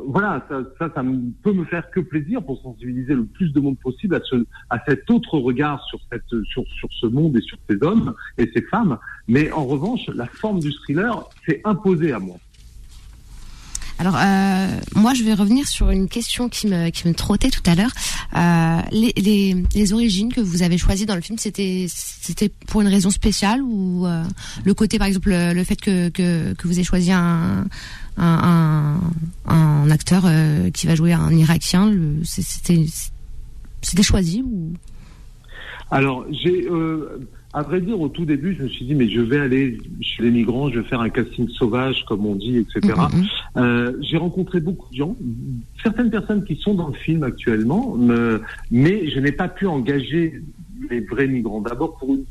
voilà, ça, ça, ça peut me faire que plaisir pour sensibiliser le plus de monde possible à ce à cet autre regard sur cette sur sur ce monde et sur ces hommes et ces femmes. Mais en revanche, la forme du thriller s'est imposée à moi. Alors, euh, moi, je vais revenir sur une question qui me, qui me trottait tout à l'heure. Euh, les, les, les, origines que vous avez choisies dans le film, c'était pour une raison spéciale ou euh, le côté, par exemple, le, fait que, que, que, vous ayez choisi un, un, un, un acteur qui va jouer un Irakien, c'était c'était choisi ou? Alors, j'ai à vrai dire, au tout début, je me suis dit, mais je vais aller chez les migrants, je vais faire un casting sauvage, comme on dit, etc. Mm, mm, mm. euh, j'ai rencontré beaucoup de gens, certaines personnes qui sont dans le film actuellement, mais je n'ai pas pu engager les vrais migrants. D'abord pour une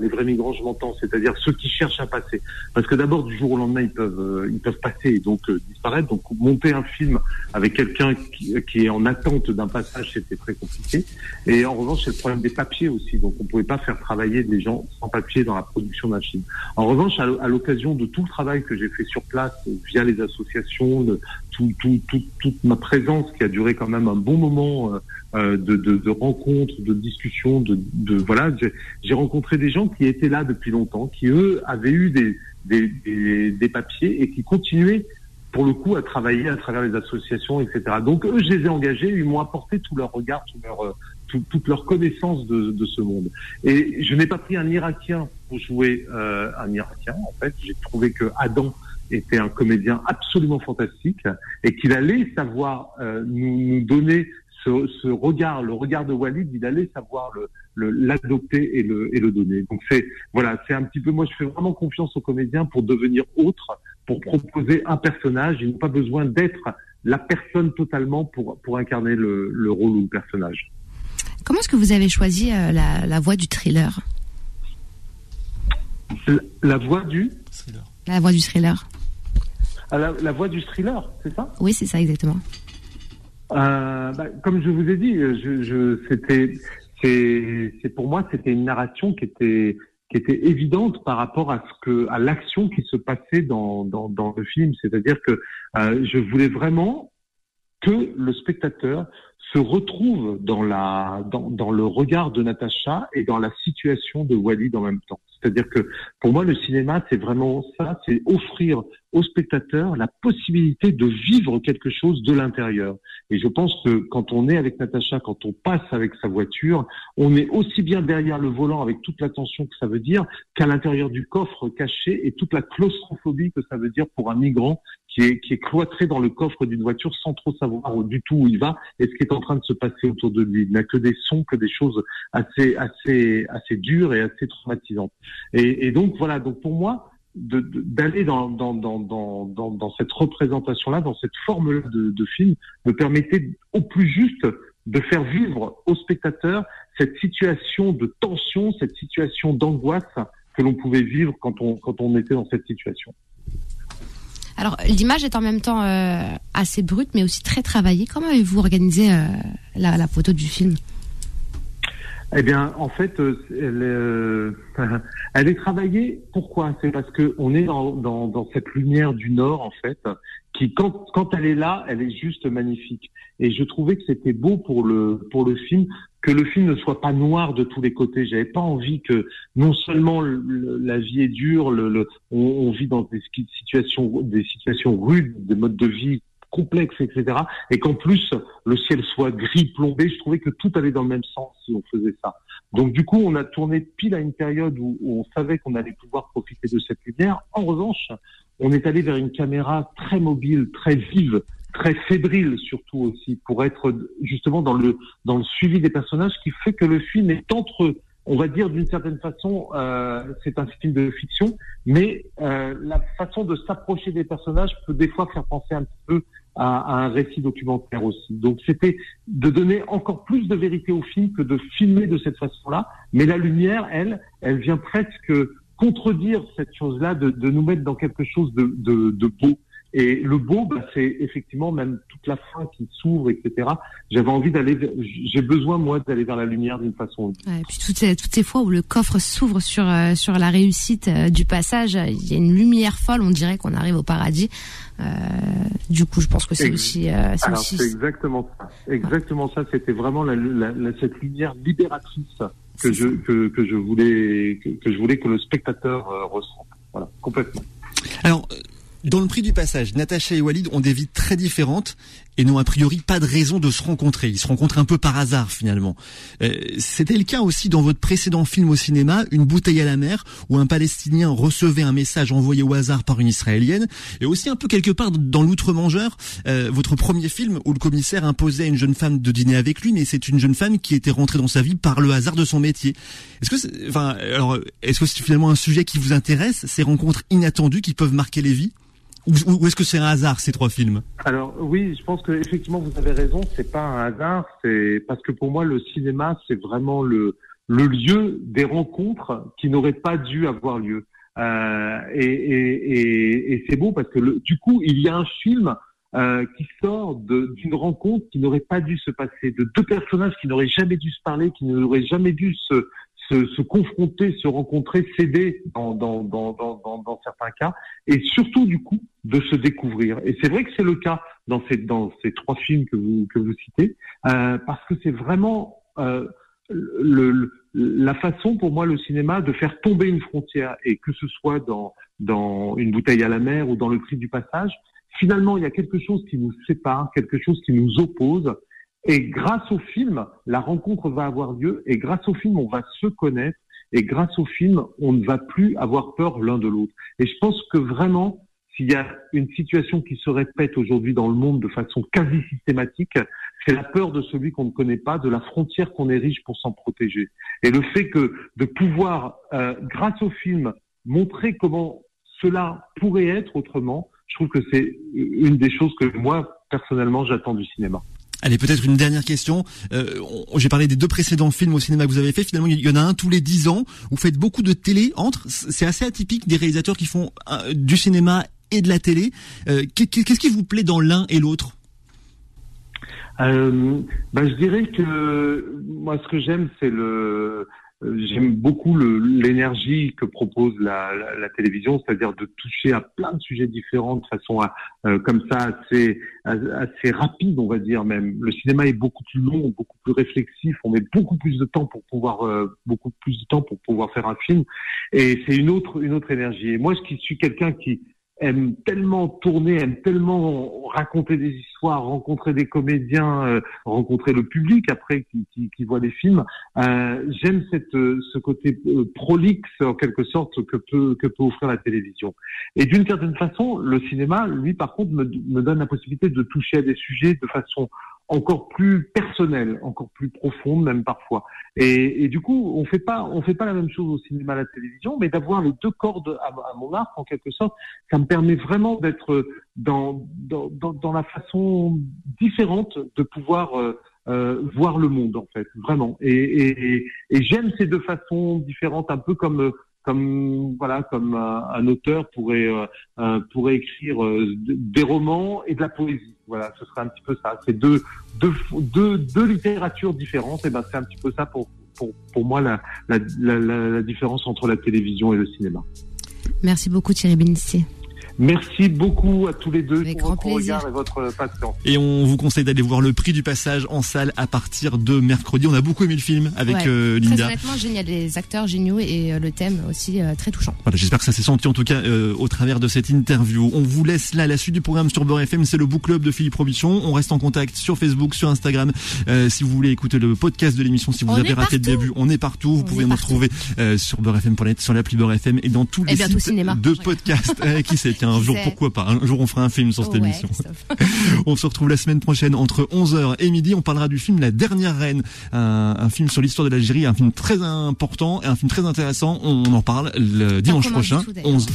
les vrais migrants, je m'entends, c'est-à-dire ceux qui cherchent à passer. Parce que d'abord, du jour au lendemain, ils peuvent, euh, ils peuvent passer et donc euh, disparaître. Donc monter un film avec quelqu'un qui, qui, est en attente d'un passage, c'était très compliqué. Et en revanche, c'est le problème des papiers aussi. Donc on pouvait pas faire travailler des gens sans papier dans la production d'un film. En revanche, à l'occasion de tout le travail que j'ai fait sur place via les associations, tout, tout, toute ma présence qui a duré quand même un bon moment. Euh, euh, de, de, de, rencontres, de discussions, de, de voilà. J'ai rencontré des gens qui étaient là depuis longtemps, qui eux avaient eu des, des, des, des, papiers et qui continuaient pour le coup à travailler à travers les associations, etc. Donc eux, je les ai engagés, ils m'ont apporté tout leur regard, tout leur, euh, tout, toute leur connaissance de, de, ce monde. Et je n'ai pas pris un Irakien pour jouer euh, un Irakien. En fait, j'ai trouvé que Adam était un comédien absolument fantastique et qu'il allait savoir euh, nous, nous, donner ce, ce, regard, le regard de Walid, il allait savoir le l'adopter et le et le donner. Donc c'est voilà, c'est un petit peu moi je fais vraiment confiance aux comédiens pour devenir autre, pour proposer un personnage. Ils n'ont pas besoin d'être la personne totalement pour pour incarner le, le rôle ou le personnage. Comment est-ce que vous avez choisi euh, la, la voix du thriller? La, la voix du? La voix du thriller. Ah, la, la voix du thriller, c'est ça? Oui, c'est ça exactement. Euh, bah, comme je vous ai dit, je, je c'était, c'est, pour moi, c'était une narration qui était, qui était évidente par rapport à ce que, à l'action qui se passait dans, dans, dans le film. C'est-à-dire que euh, je voulais vraiment que le spectateur se retrouve dans la, dans, dans le regard de Natacha et dans la situation de Walid en même temps. C'est-à-dire que pour moi, le cinéma, c'est vraiment ça, c'est offrir au spectateur la possibilité de vivre quelque chose de l'intérieur. Et je pense que quand on est avec Natacha, quand on passe avec sa voiture, on est aussi bien derrière le volant avec toute l'attention que ça veut dire qu'à l'intérieur du coffre caché et toute la claustrophobie que ça veut dire pour un migrant qui est, qui est cloîtré dans le coffre d'une voiture sans trop savoir du tout où il va et ce qui est en train de se passer autour de lui. Il n'a que des sons, que des choses assez, assez, assez dures et assez traumatisantes. Et, donc voilà, donc pour moi, d'aller dans, dans, dans, dans, dans, cette représentation-là, dans cette forme-là de, de film, me permettait au plus juste de faire vivre au spectateur cette situation de tension, cette situation d'angoisse que l'on pouvait vivre quand on, quand on était dans cette situation. Alors l'image est en même temps euh, assez brute, mais aussi très travaillée. Comment avez-vous organisé euh, la, photo du film? Eh bien, en fait, euh, elle, est travaillée. Pourquoi? C'est parce que on est dans, cette lumière du Nord, en fait, qui, quand, quand elle est là, elle est juste magnifique. Et je trouvais que c'était beau pour le pour le film que le film ne soit pas noir de tous les côtés. J'avais pas envie que non seulement la vie est dure, on, on, vit dans des situations des situations rudes, des modes de vie complexe, etc. Et qu'en plus le ciel soit gris plombé, je trouvais que tout allait dans le même sens si on faisait ça. Donc du coup, on a tourné pile à une période où, on savait qu'on allait pouvoir profiter de cette lumière. En revanche, on est allé vers une caméra très mobile, très vive, très fébrile surtout aussi, pour être justement dans le dans le suivi des personnages, qui fait que le film est entre on va dire d'une certaine façon, euh, c'est un film de fiction, mais euh, la façon de s'approcher des personnages peut des fois faire penser un petit peu à, un récit documentaire aussi. Donc c'était de donner encore plus de vérité au film que de filmer de cette façon-là. Mais la lumière, elle, elle vient presque contredire cette chose-là, de, de, nous mettre dans quelque chose de, de, de beau. Et le beau, bah, c'est effectivement même toute la fin qui s'ouvre, etc. J'avais envie d'aller, j'ai besoin moi d'aller vers la lumière d'une façon. Ouais, et puis toutes ces, toutes ces fois où le coffre s'ouvre sur euh, sur la réussite euh, du passage, il y a une lumière folle, on dirait qu'on arrive au paradis. Euh, du coup, je pense que c'est aussi. Euh, c'est aussi... exactement ça. Exactement ça. C'était vraiment la, la, la, cette lumière libératrice que je que, que, je voulais que, que, je voulais que le spectateur ressente. Voilà, complètement. Alors dans le prix du passage, Natacha et Walid ont des vies très différentes et n'ont a priori pas de raison de se rencontrer. Ils se rencontrent un peu par hasard finalement. Euh, C'était le cas aussi dans votre précédent film au cinéma, Une bouteille à la mer, où un Palestinien recevait un message envoyé au hasard par une Israélienne, et aussi un peu quelque part dans L'Outre-Mangeur, euh, votre premier film où le commissaire imposait à une jeune femme de dîner avec lui, mais c'est une jeune femme qui était rentrée dans sa vie par le hasard de son métier. Est-ce que, enfin, est-ce que c'est finalement un sujet qui vous intéresse, ces rencontres inattendues qui peuvent marquer les vies? Ou, est-ce que c'est un hasard ces trois films Alors oui, je pense que effectivement vous avez raison, c'est pas un hasard, c'est parce que pour moi le cinéma c'est vraiment le le lieu des rencontres qui n'auraient pas dû avoir lieu. Euh, et, et, et, et c'est beau parce que le, du coup il y a un film euh, qui sort d'une rencontre qui n'aurait pas dû se passer, de deux personnages qui n'auraient jamais dû se parler, qui n'auraient jamais dû se, se, se, confronter, se rencontrer, s'aider dans, dans, dans, dans, certains cas, et surtout du coup de se découvrir. Et c'est vrai que c'est le cas dans ces, dans ces trois films que vous, que vous citez, euh, parce que c'est vraiment euh, le, la façon pour moi le cinéma de faire tomber une frontière, et que ce soit dans, dans une bouteille à la mer ou dans le cri du passage, finalement il y a quelque chose qui nous sépare, quelque chose qui nous oppose, et grâce au film, la rencontre va avoir lieu et grâce au film, on va se connaître et grâce au film, on ne va plus avoir peur l'un de l'autre. Et je pense que vraiment, s'il y a une situation qui se répète aujourd'hui dans le monde de façon quasi systématique, c'est la peur de celui qu'on ne connaît pas, de la frontière qu'on érige pour s'en protéger. Et le fait que de pouvoir, euh, grâce au film, montrer comment cela pourrait être autrement, je trouve que c'est une des choses que moi, personnellement, j'attends du cinéma. Allez, peut-être une dernière question. Euh, J'ai parlé des deux précédents films au cinéma que vous avez fait. Finalement, il y en a un tous les dix ans. Vous faites beaucoup de télé entre. C'est assez atypique des réalisateurs qui font euh, du cinéma et de la télé. Euh, Qu'est-ce qui vous plaît dans l'un et l'autre? Euh, ben, je dirais que moi, ce que j'aime, c'est le J'aime beaucoup l'énergie que propose la, la, la télévision, c'est-à-dire de toucher à plein de sujets différents de façon à, euh, comme ça assez, assez rapide, on va dire même. Le cinéma est beaucoup plus long, beaucoup plus réflexif. On met beaucoup plus de temps pour pouvoir euh, beaucoup plus de temps pour pouvoir faire un film, et c'est une autre une autre énergie. Et moi, je suis quelqu'un qui aime tellement tourner, aime tellement raconter des histoires, rencontrer des comédiens, euh, rencontrer le public après qui, qui, qui voit des films. Euh, J'aime cette ce côté euh, prolixe en quelque sorte que peut que peut offrir la télévision. Et d'une certaine façon, le cinéma, lui par contre, me, me donne la possibilité de toucher à des sujets de façon encore plus personnelle, encore plus profonde même parfois. Et, et, du coup, on fait pas, on fait pas la même chose au cinéma, à la télévision, mais d'avoir les deux cordes à, mon arc en quelque sorte, ça me permet vraiment d'être dans, dans, dans, la façon différente de pouvoir euh, euh, voir le monde en fait, vraiment. Et, et, et j'aime ces deux façons différentes, un peu comme comme voilà comme un auteur pourrait euh, pourrait écrire euh, des romans et de la poésie. Voilà, ce serait un petit peu ça. C'est deux deux deux, deux littératures différentes. Et ben c'est un petit peu ça pour pour pour moi la la, la la différence entre la télévision et le cinéma. Merci beaucoup Thierry Bénissier. Merci beaucoup à tous les deux Avec pour votre plaisir. regard et votre patience. Et on vous conseille d'aller voir le prix du passage en salle à partir de mercredi. On a beaucoup aimé le film avec Ouais. euh, Très Linda. honnêtement, génial, des acteurs géniaux et euh, le thème aussi euh, très touchant. Voilà, j'espère que ça s'est senti en tout cas euh, au travers de cette interview. On vous laisse là la suite du programme sur Beurre FM, c'est le book club de Philippe Robichon. On reste en contact sur Facebook, sur Instagram. Euh, si vous voulez écouter le podcast de l'émission, si vous On avez raté le début, on est partout. Vous On pouvez nous retrouver euh, sur beurrefm.net, sur l'appli Beurre FM et dans tous Et les sites cinéma. de Je rigole. podcast. Euh, qui sait, tiens, un jour, pourquoi pas? Un jour, on fera un film sur cette Ouais, émission. On se retrouve la semaine prochaine entre 11h et midi. On parlera du film La Dernière Reine, un, un film sur l'histoire de l'Algérie, un film très important et un film très intéressant. On en parle le dimanche prochain, du tout, d'ailleurs. 11.